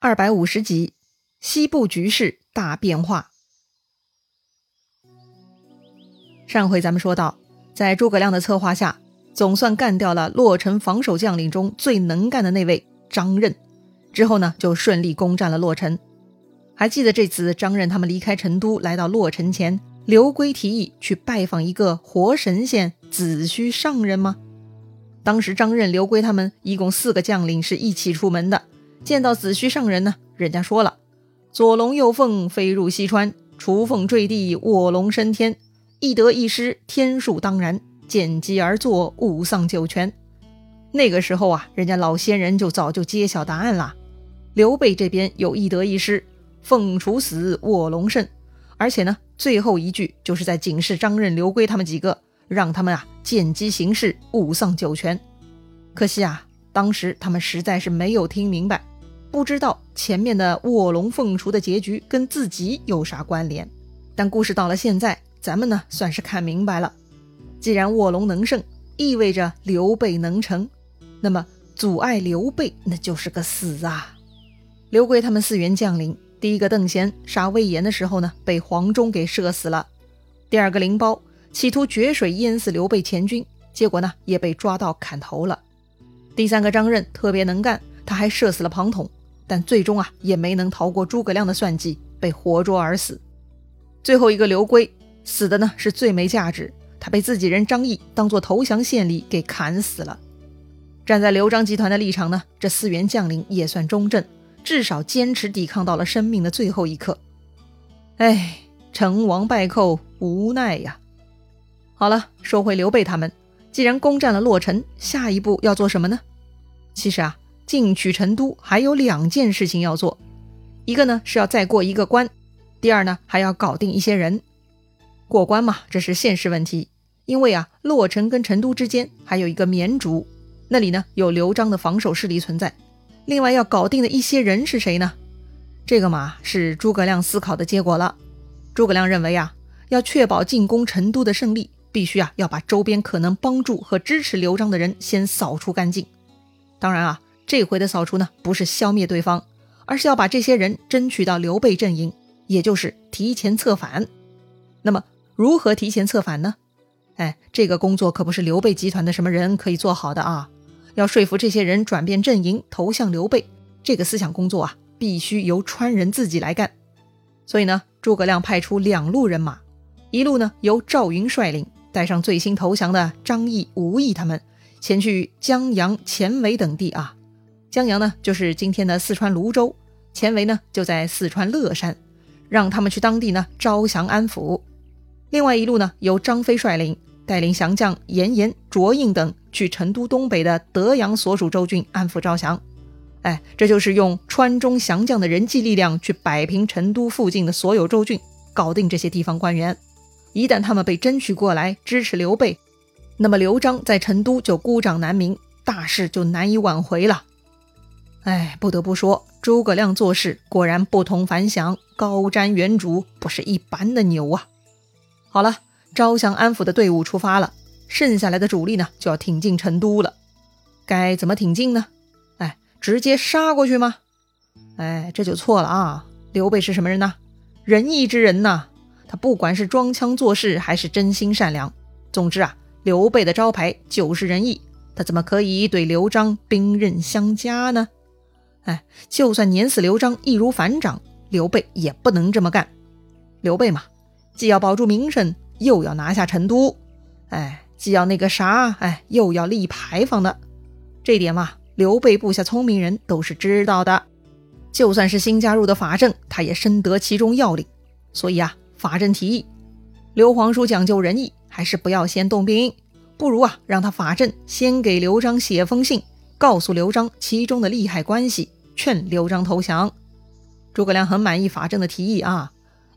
二百五十集，西部局势大变化。上回咱们说到，在诸葛亮的策划下，总算干掉了洛城防守将领中最能干的那位张任。之后呢，就顺利攻占了洛城。还记得这次张任他们离开成都来到洛城前，刘圭提议去拜访一个活神仙子虚上人吗？当时张任、刘圭他们一共四个将领是一起出门的。见到子虚上人呢，人家说了：“左龙右凤飞入西川，雏凤坠地卧龙升天，一得一失天数当然，见机而作勿丧九泉。”那个时候啊，人家老仙人就早就揭晓答案了。刘备这边有一得一失，凤雏死卧龙胜，而且呢，最后一句就是在警示张任、刘圭他们几个，让他们啊见机行事，勿丧九泉。可惜啊，当时他们实在是没有听明白。不知道前面的卧龙凤雏的结局跟自己有啥关联，但故事到了现在，咱们呢算是看明白了。既然卧龙能胜，意味着刘备能成，那么阻碍刘备那就是个死啊！刘贵他们四员将领，第一个邓贤杀魏延的时候呢，被黄忠给射死了；第二个凌包企图决水淹死刘备前军，结果呢也被抓到砍头了；第三个张任特别能干，他还射死了庞统。但最终啊，也没能逃过诸葛亮的算计，被活捉而死。最后一个刘圭死的呢，是最没价值，他被自己人张翼当做投降献礼给砍死了。站在刘璋集团的立场呢，这四员将领也算忠正，至少坚持抵抗到了生命的最后一刻。哎，成王败寇，无奈呀。好了，说回刘备他们，既然攻占了洛城，下一步要做什么呢？其实啊。进取成都还有两件事情要做，一个呢是要再过一个关，第二呢还要搞定一些人。过关嘛，这是现实问题，因为啊，洛城跟成都之间还有一个绵竹，那里呢有刘璋的防守势力存在。另外要搞定的一些人是谁呢？这个嘛是诸葛亮思考的结果了。诸葛亮认为啊，要确保进攻成都的胜利，必须啊要把周边可能帮助和支持刘璋的人先扫除干净。当然啊。这回的扫除呢，不是消灭对方，而是要把这些人争取到刘备阵营，也就是提前策反。那么，如何提前策反呢？哎，这个工作可不是刘备集团的什么人可以做好的啊！要说服这些人转变阵营，投向刘备，这个思想工作啊，必须由川人自己来干。所以呢，诸葛亮派出两路人马，一路呢由赵云率领，带上最新投降的张翼、吴懿他们，前去江阳、前围等地啊。江阳呢，就是今天的四川泸州；前围呢，就在四川乐山，让他们去当地呢招降安抚。另外一路呢，由张飞率领，带领降将严颜、卓印等去成都东北的德阳所属州郡安抚招降。哎，这就是用川中降将的人际力量去摆平成都附近的所有州郡，搞定这些地方官员。一旦他们被争取过来支持刘备，那么刘璋在成都就孤掌难鸣，大事就难以挽回了。哎，不得不说，诸葛亮做事果然不同凡响，高瞻远瞩，不是一般的牛啊！好了，招降安抚的队伍出发了，剩下来的主力呢，就要挺进成都了。该怎么挺进呢？哎，直接杀过去吗？哎，这就错了啊！刘备是什么人呢？仁义之人呐！他不管是装腔作势，还是真心善良，总之啊，刘备的招牌就是仁义，他怎么可以对刘璋兵刃相加呢？哎，就算碾死刘璋易如反掌，刘备也不能这么干。刘备嘛，既要保住名声，又要拿下成都。哎，既要那个啥，哎，又要立牌坊的。这点嘛，刘备部下聪明人都是知道的。就算是新加入的法正，他也深得其中要领。所以啊，法正提议，刘皇叔讲究仁义，还是不要先动兵，不如啊，让他法正先给刘璋写封信，告诉刘璋其中的利害关系。劝刘璋投降，诸葛亮很满意法正的提议啊。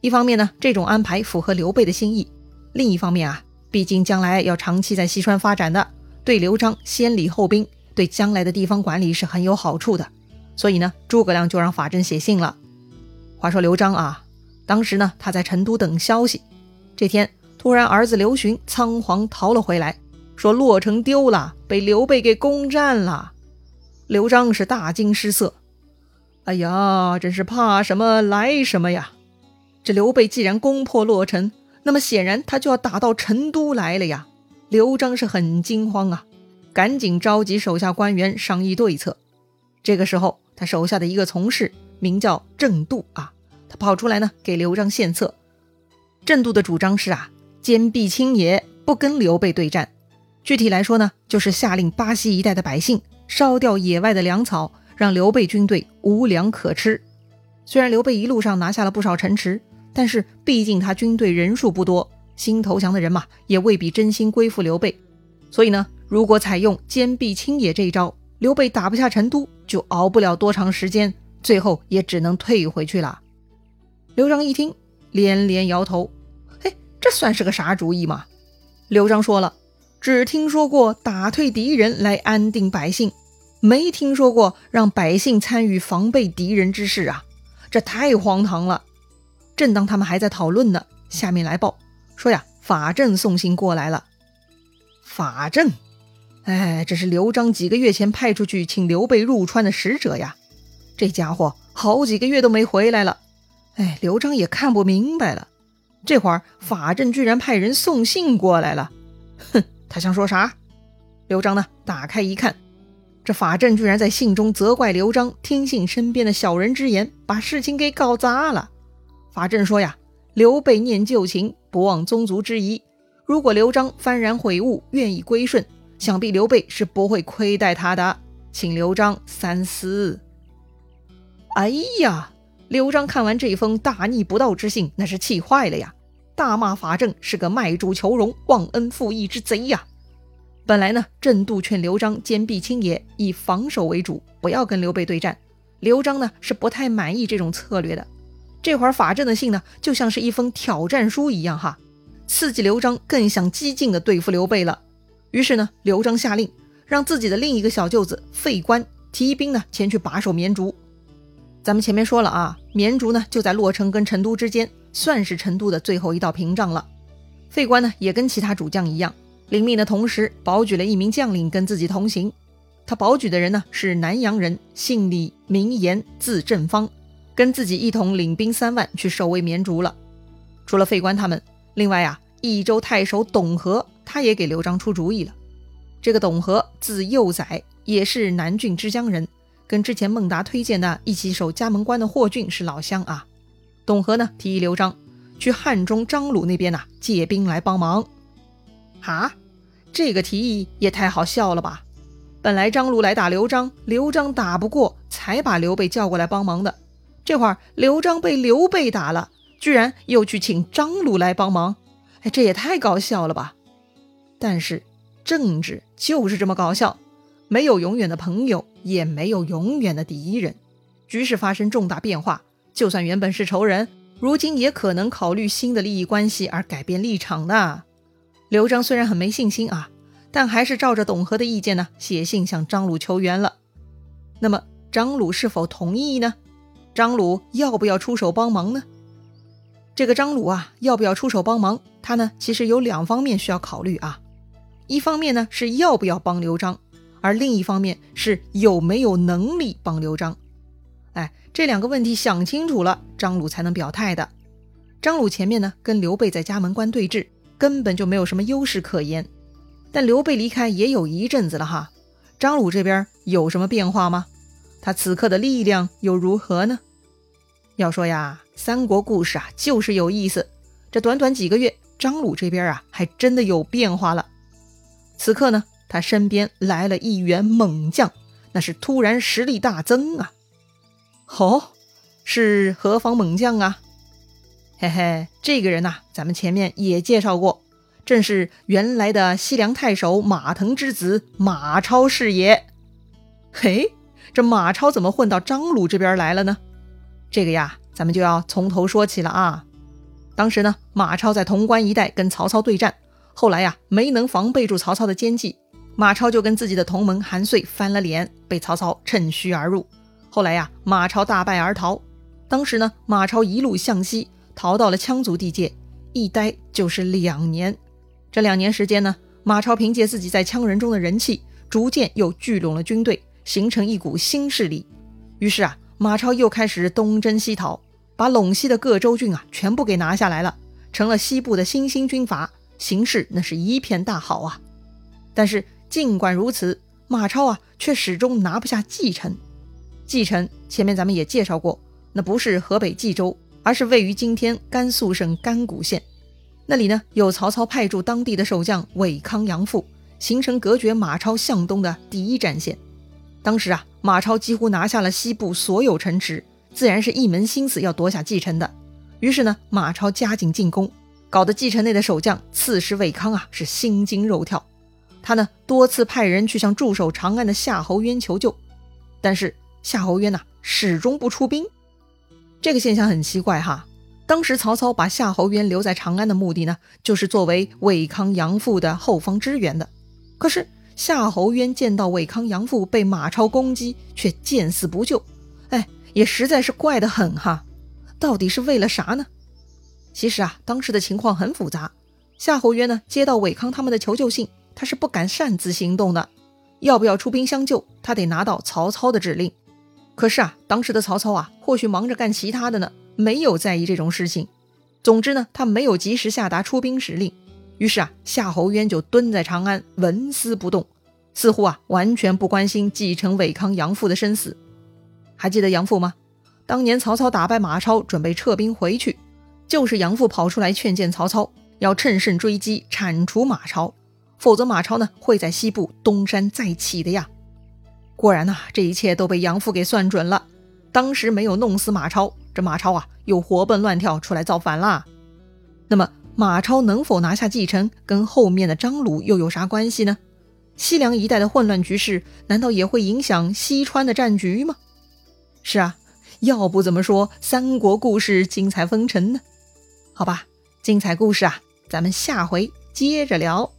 一方面呢，这种安排符合刘备的心意；另一方面啊，毕竟将来要长期在西川发展的，对刘璋先礼后兵，对将来的地方管理是很有好处的。所以呢，诸葛亮就让法正写信了。话说刘璋啊，当时呢他在成都等消息，这天突然儿子刘询仓皇逃了回来，说洛城丢了，被刘备给攻占了。刘璋是大惊失色。哎呀，真是怕什么来什么呀！这刘备既然攻破洛城，那么显然他就要打到成都来了呀。刘璋是很惊慌啊，赶紧召集手下官员商议对策。这个时候，他手下的一个从事名叫郑度啊，他跑出来呢给刘璋献策。郑度的主张是啊，坚壁清野，不跟刘备对战。具体来说呢，就是下令巴西一带的百姓烧掉野外的粮草。让刘备军队无粮可吃。虽然刘备一路上拿下了不少城池，但是毕竟他军队人数不多，新投降的人嘛，也未必真心归附刘备。所以呢，如果采用坚壁清野这一招，刘备打不下成都，就熬不了多长时间，最后也只能退回去了。刘璋一听，连连摇头：“嘿，这算是个啥主意嘛？”刘璋说了：“只听说过打退敌人来安定百姓。”没听说过让百姓参与防备敌人之事啊，这太荒唐了！正当他们还在讨论呢，下面来报说呀，法正送信过来了。法正，哎，这是刘璋几个月前派出去请刘备入川的使者呀。这家伙好几个月都没回来了，哎，刘璋也看不明白了。这会儿法正居然派人送信过来了，哼，他想说啥？刘璋呢，打开一看。这法正居然在信中责怪刘璋听信身边的小人之言，把事情给搞砸了。法正说呀：“刘备念旧情，不忘宗族之谊。如果刘璋幡然悔悟，愿意归顺，想必刘备是不会亏待他的，请刘璋三思。”哎呀，刘璋看完这封大逆不道之信，那是气坏了呀，大骂法正是个卖主求荣、忘恩负义之贼呀。本来呢，郑度劝刘璋坚壁清野，以防守为主，不要跟刘备对战。刘璋呢是不太满意这种策略的。这会儿法正的信呢，就像是一封挑战书一样，哈，刺激刘璋更想激进的对付刘备了。于是呢，刘璋下令让自己的另一个小舅子费观提兵呢前去把守绵竹。咱们前面说了啊，绵竹呢就在洛城跟成都之间，算是成都的最后一道屏障了。费观呢也跟其他主将一样。领命的同时，保举了一名将领跟自己同行。他保举的人呢是南阳人，姓李，名延，字正方，跟自己一同领兵三万去守卫绵竹了。除了费官他们，另外啊，益州太守董和他也给刘璋出主意了。这个董和字幼宰，也是南郡之江人，跟之前孟达推荐的一起守嘉门关的霍峻是老乡啊。董和呢提议刘璋去汉中张鲁那边呐借兵来帮忙。啊，这个提议也太好笑了吧！本来张鲁来打刘璋，刘璋打不过，才把刘备叫过来帮忙的。这会儿刘璋被刘备打了，居然又去请张鲁来帮忙，哎，这也太搞笑了吧！但是政治就是这么搞笑，没有永远的朋友，也没有永远的敌人。局势发生重大变化，就算原本是仇人，如今也可能考虑新的利益关系而改变立场的。刘璋虽然很没信心啊，但还是照着董和的意见呢，写信向张鲁求援了。那么张鲁是否同意呢？张鲁要不要出手帮忙呢？这个张鲁啊，要不要出手帮忙？他呢，其实有两方面需要考虑啊。一方面呢是要不要帮刘璋，而另一方面是有没有能力帮刘璋。哎，这两个问题想清楚了，张鲁才能表态的。张鲁前面呢跟刘备在嘉门关对峙。根本就没有什么优势可言，但刘备离开也有一阵子了哈，张鲁这边有什么变化吗？他此刻的力量又如何呢？要说呀，三国故事啊就是有意思，这短短几个月，张鲁这边啊还真的有变化了。此刻呢，他身边来了一员猛将，那是突然实力大增啊！哦，是何方猛将啊？嘿嘿，这个人呐，咱们前面也介绍过，正是原来的西凉太守马腾之子马超是也。嘿，这马超怎么混到张鲁这边来了呢？这个呀，咱们就要从头说起了啊。当时呢，马超在潼关一带跟曹操对战，后来呀，没能防备住曹操的奸计，马超就跟自己的同门韩遂翻了脸，被曹操趁虚而入。后来呀，马超大败而逃。当时呢，马超一路向西。逃到了羌族地界，一待就是两年。这两年时间呢，马超凭借自己在羌人中的人气，逐渐又聚拢了军队，形成一股新势力。于是啊，马超又开始东征西讨，把陇西的各州郡啊全部给拿下来了，成了西部的新兴军阀，形势那是一片大好啊。但是尽管如此，马超啊却始终拿不下蓟城。蓟城前面咱们也介绍过，那不是河北冀州，而是位于今天甘肃省甘谷县。那里呢有曹操派驻当地的守将韦康、杨阜，形成隔绝马超向东的第一战线。当时啊，马超几乎拿下了西部所有城池，自然是一门心思要夺下蓟城的。于是呢，马超加紧进攻，搞得蓟城内的守将刺史韦康啊是心惊肉跳。他呢多次派人去向驻守长安的夏侯渊求救，但是。夏侯渊呐，始终不出兵，这个现象很奇怪哈。当时曹操把夏侯渊留在长安的目的呢，就是作为韦康、杨阜的后方支援的。可是夏侯渊见到韦康、杨阜被马超攻击，却见死不救，哎，也实在是怪得很哈。到底是为了啥呢？其实啊，当时的情况很复杂。夏侯渊呢，接到韦康他们的求救信，他是不敢擅自行动的，要不要出兵相救，他得拿到曹操的指令。可是啊，当时的曹操啊，或许忙着干其他的呢，没有在意这种事情。总之呢，他没有及时下达出兵指令，于是啊，夏侯渊就蹲在长安纹丝不动，似乎啊完全不关心继承韦康、杨阜的生死。还记得杨阜吗？当年曹操打败马超，准备撤兵回去，就是杨阜跑出来劝谏曹操，要趁胜追击，铲除马超，否则马超呢会在西部东山再起的呀。果然呐，这一切都被杨阜给算准了。当时没有弄死马超，这马超啊又活蹦乱跳出来造反啦。那么马超能否拿下蓟城，跟后面的张鲁又有啥关系呢？西凉一带的混乱局势，难道也会影响西川的战局吗？是啊，要不怎么说三国故事精彩纷呈呢？好吧，精彩故事啊，咱们下回接着聊。